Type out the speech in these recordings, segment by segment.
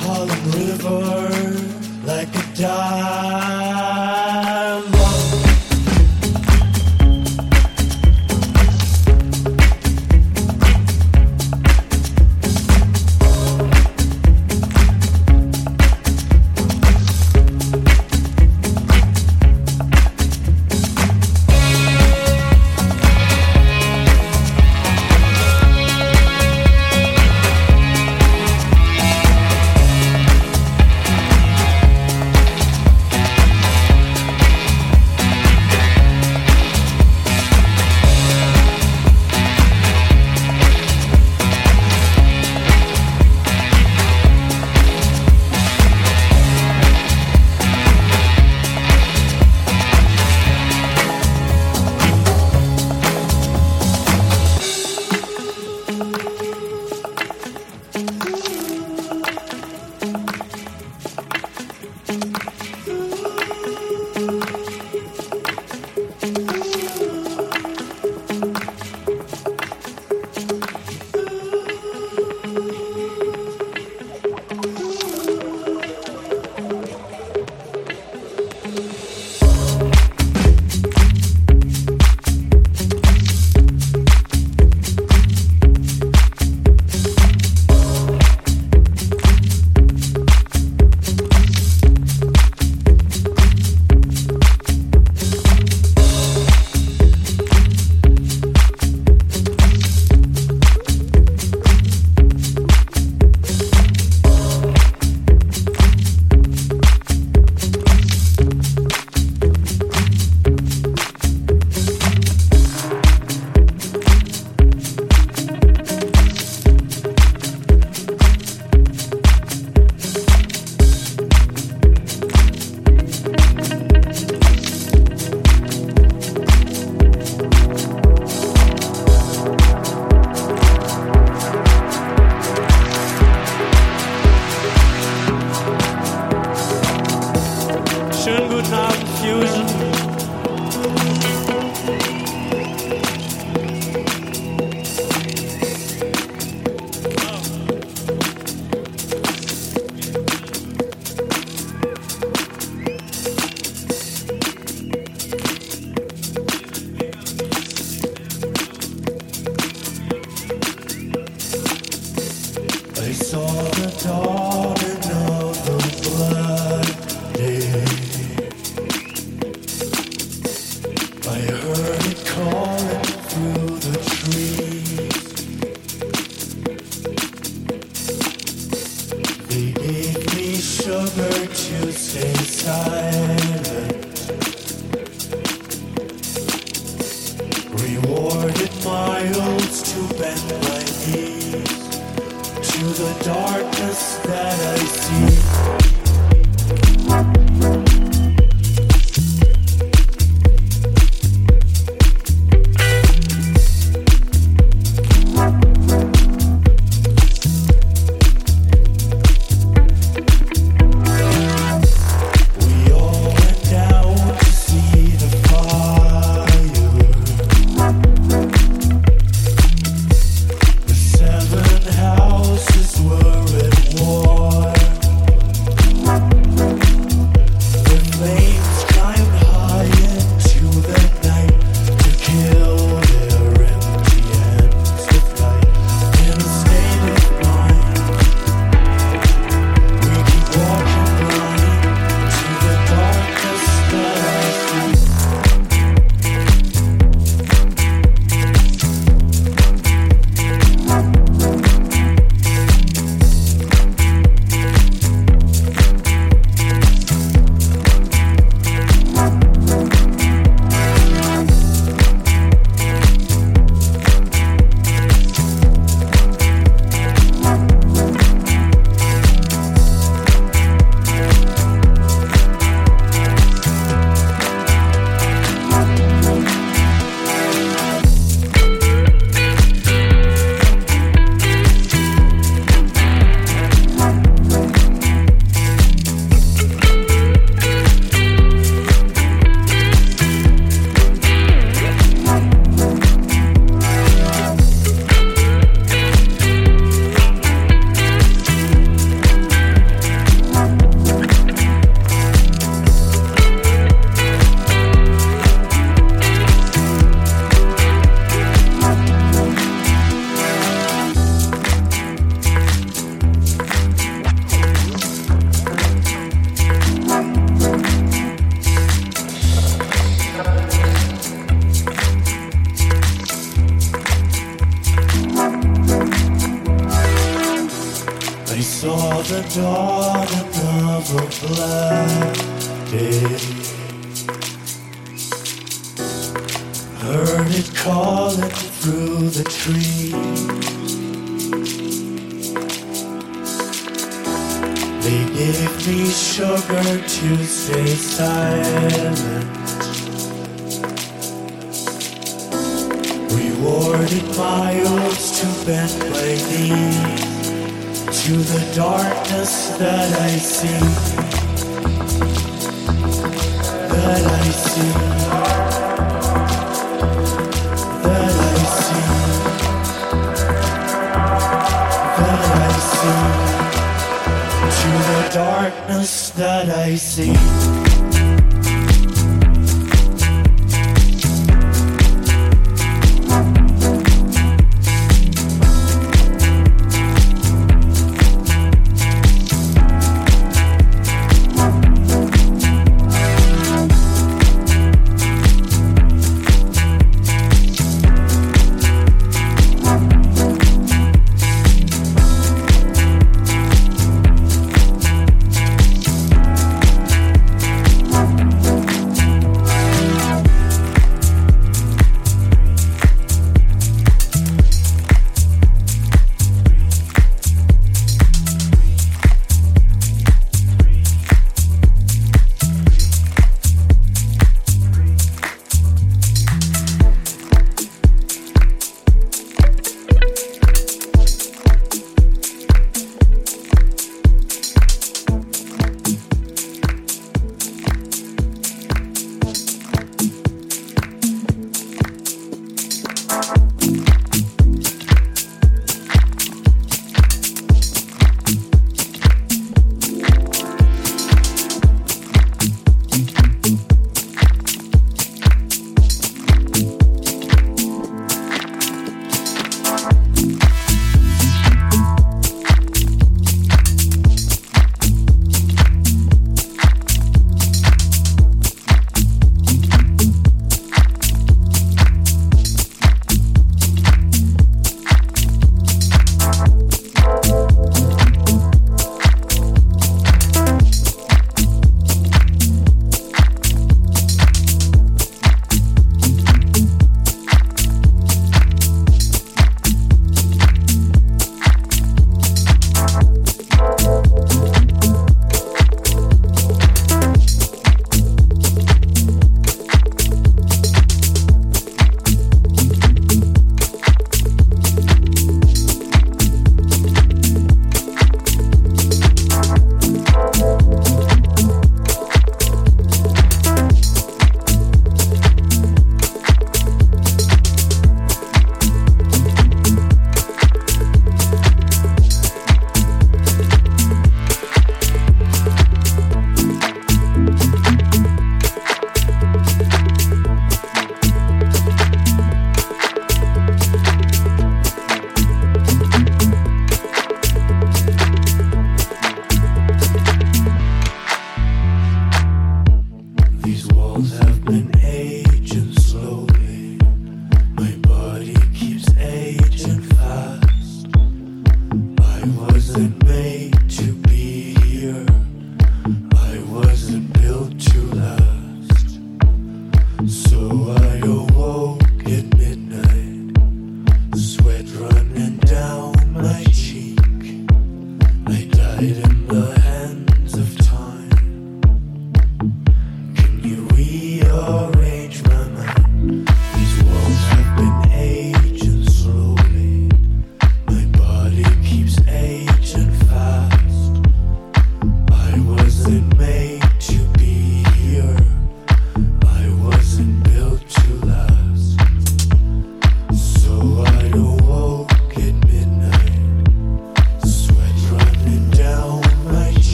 Harlem River like a dive.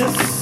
Yes.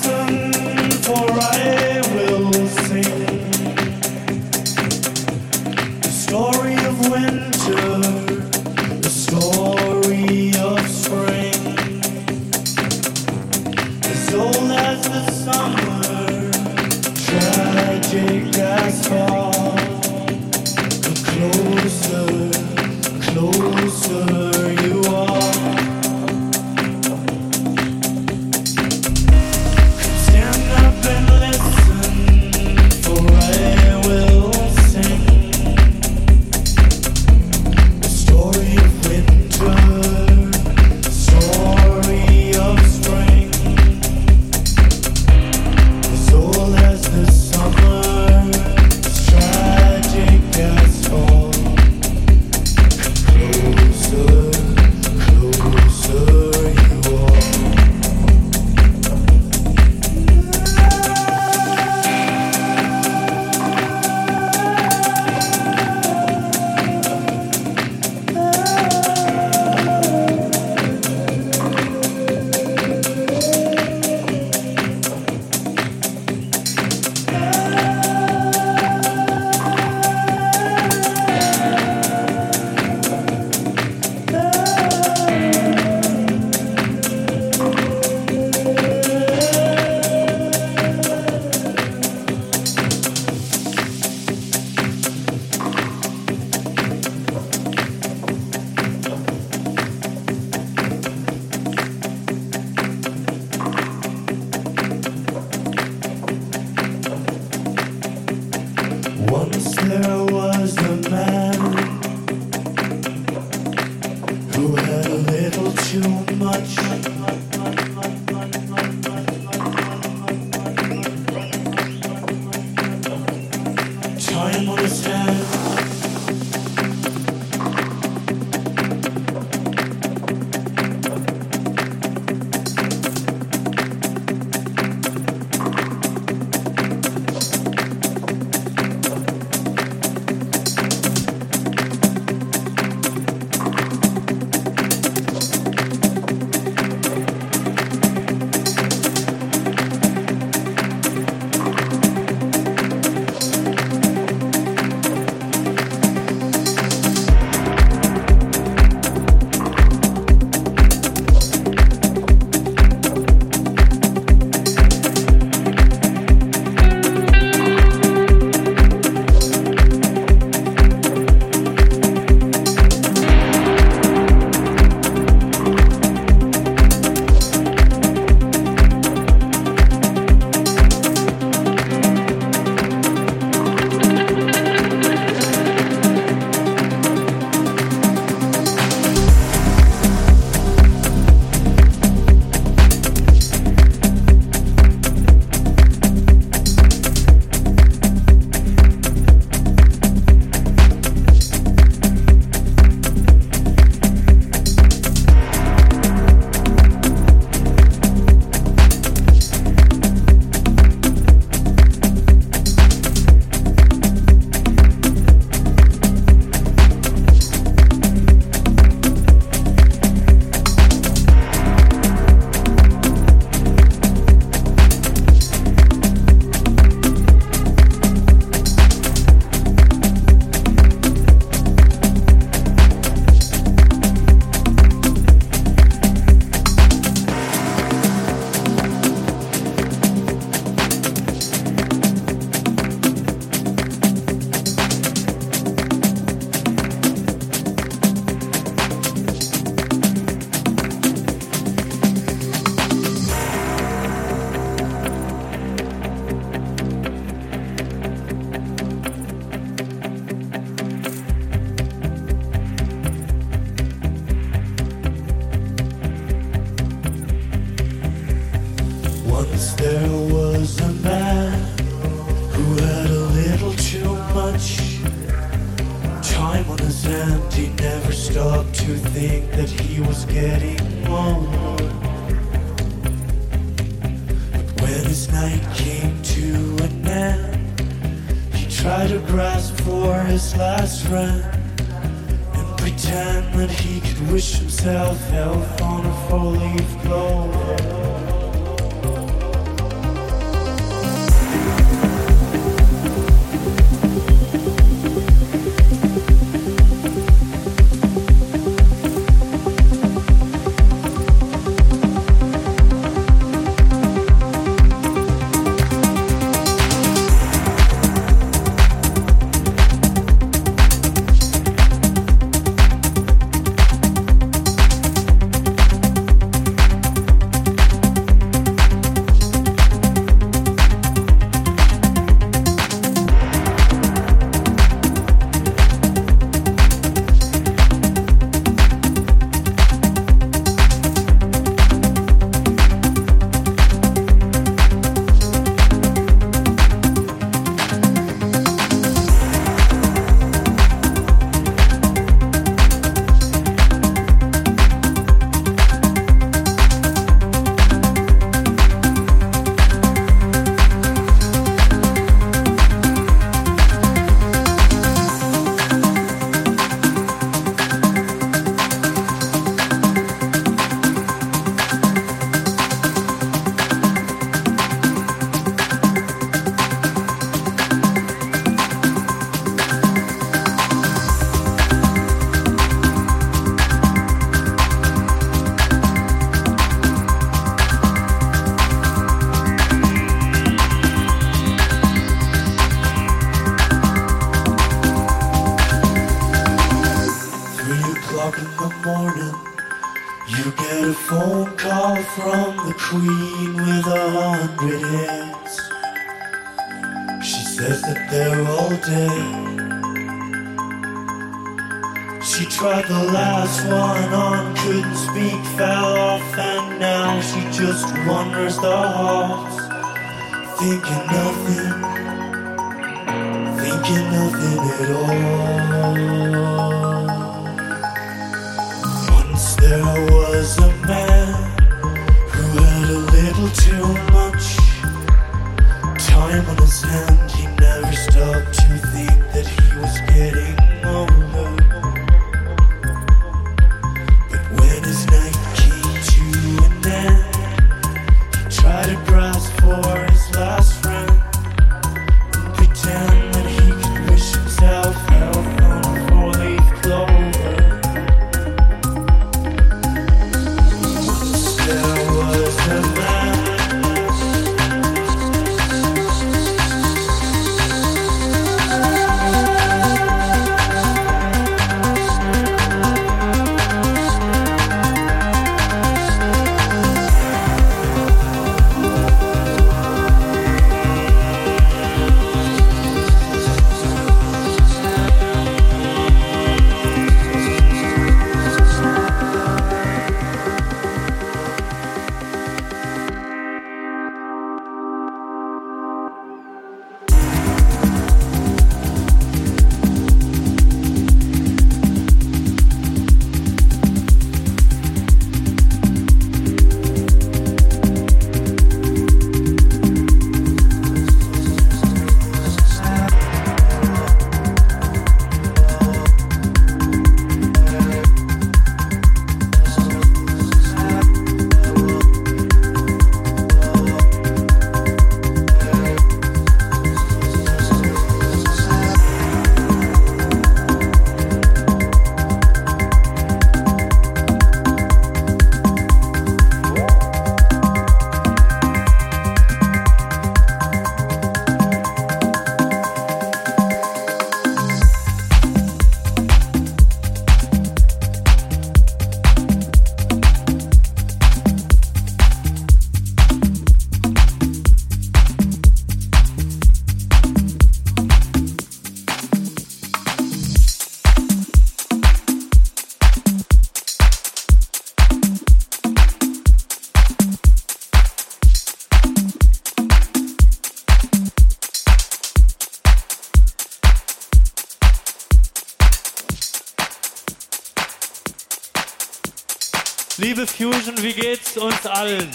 uns allen.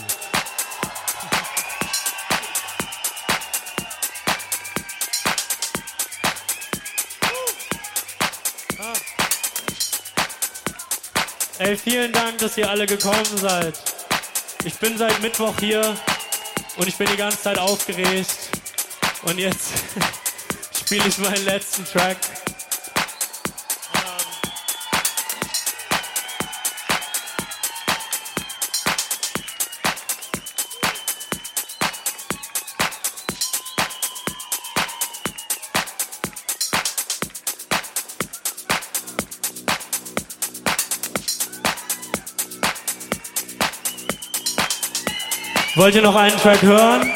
Ey, vielen Dank, dass ihr alle gekommen seid. Ich bin seit Mittwoch hier und ich bin die ganze Zeit aufgeregt. Und jetzt spiele ich meinen letzten Track. Wollt ihr noch einen Track hören?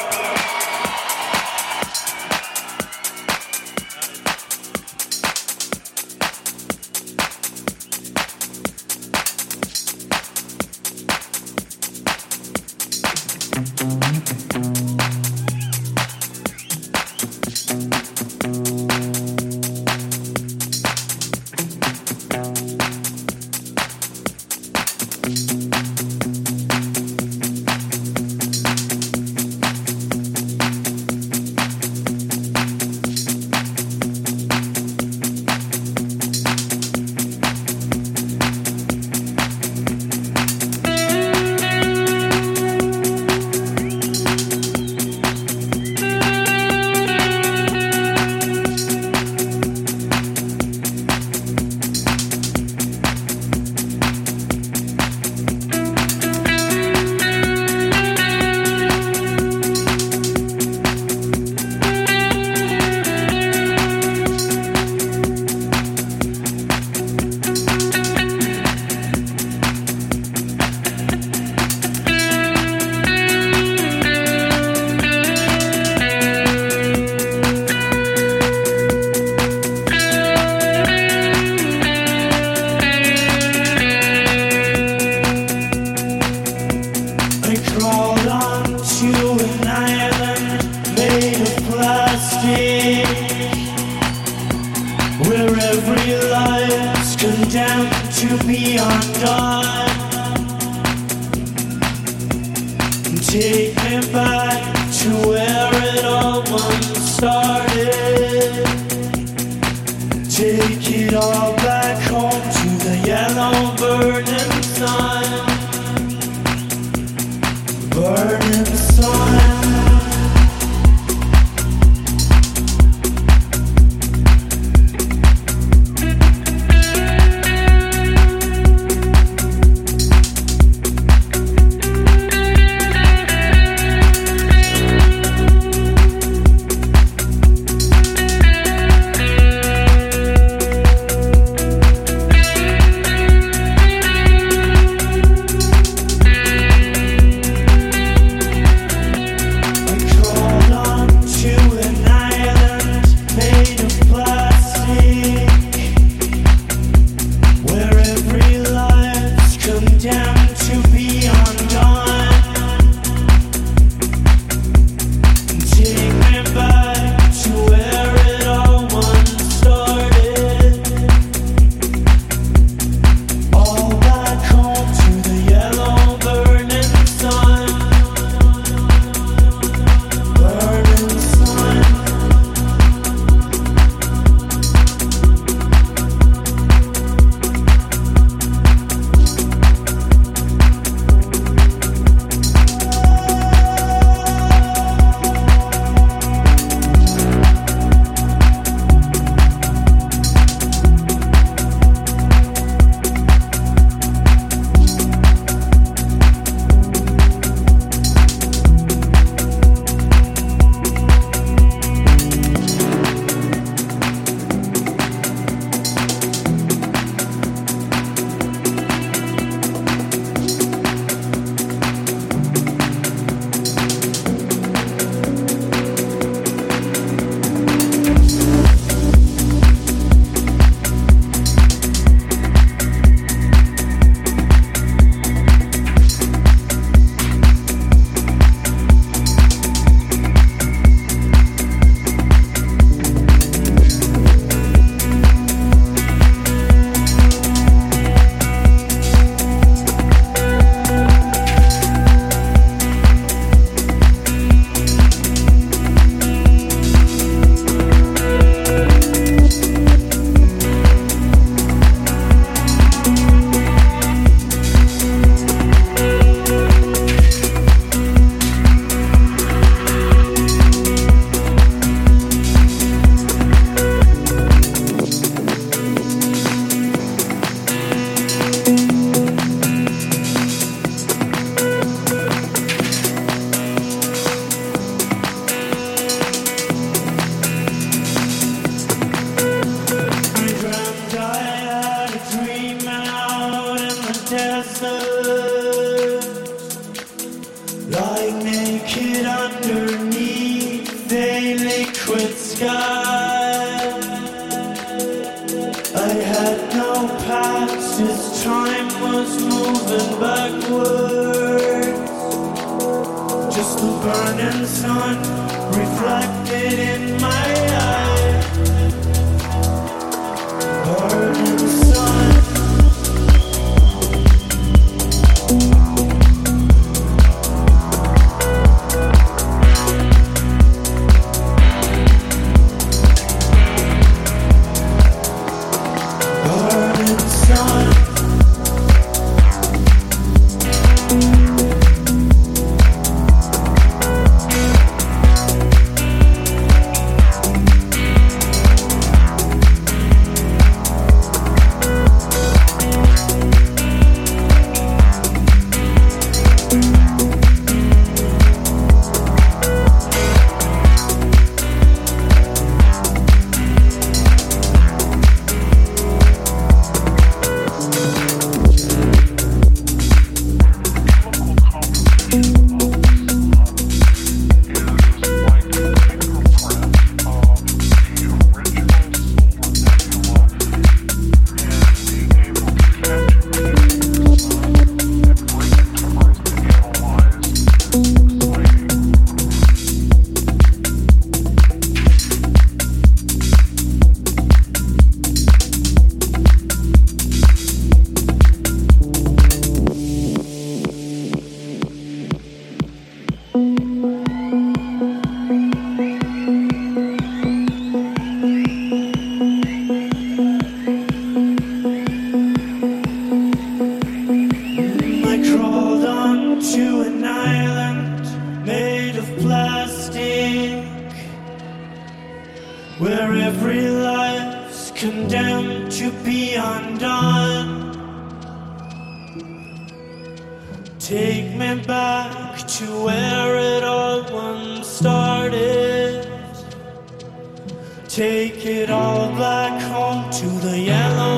To the yellow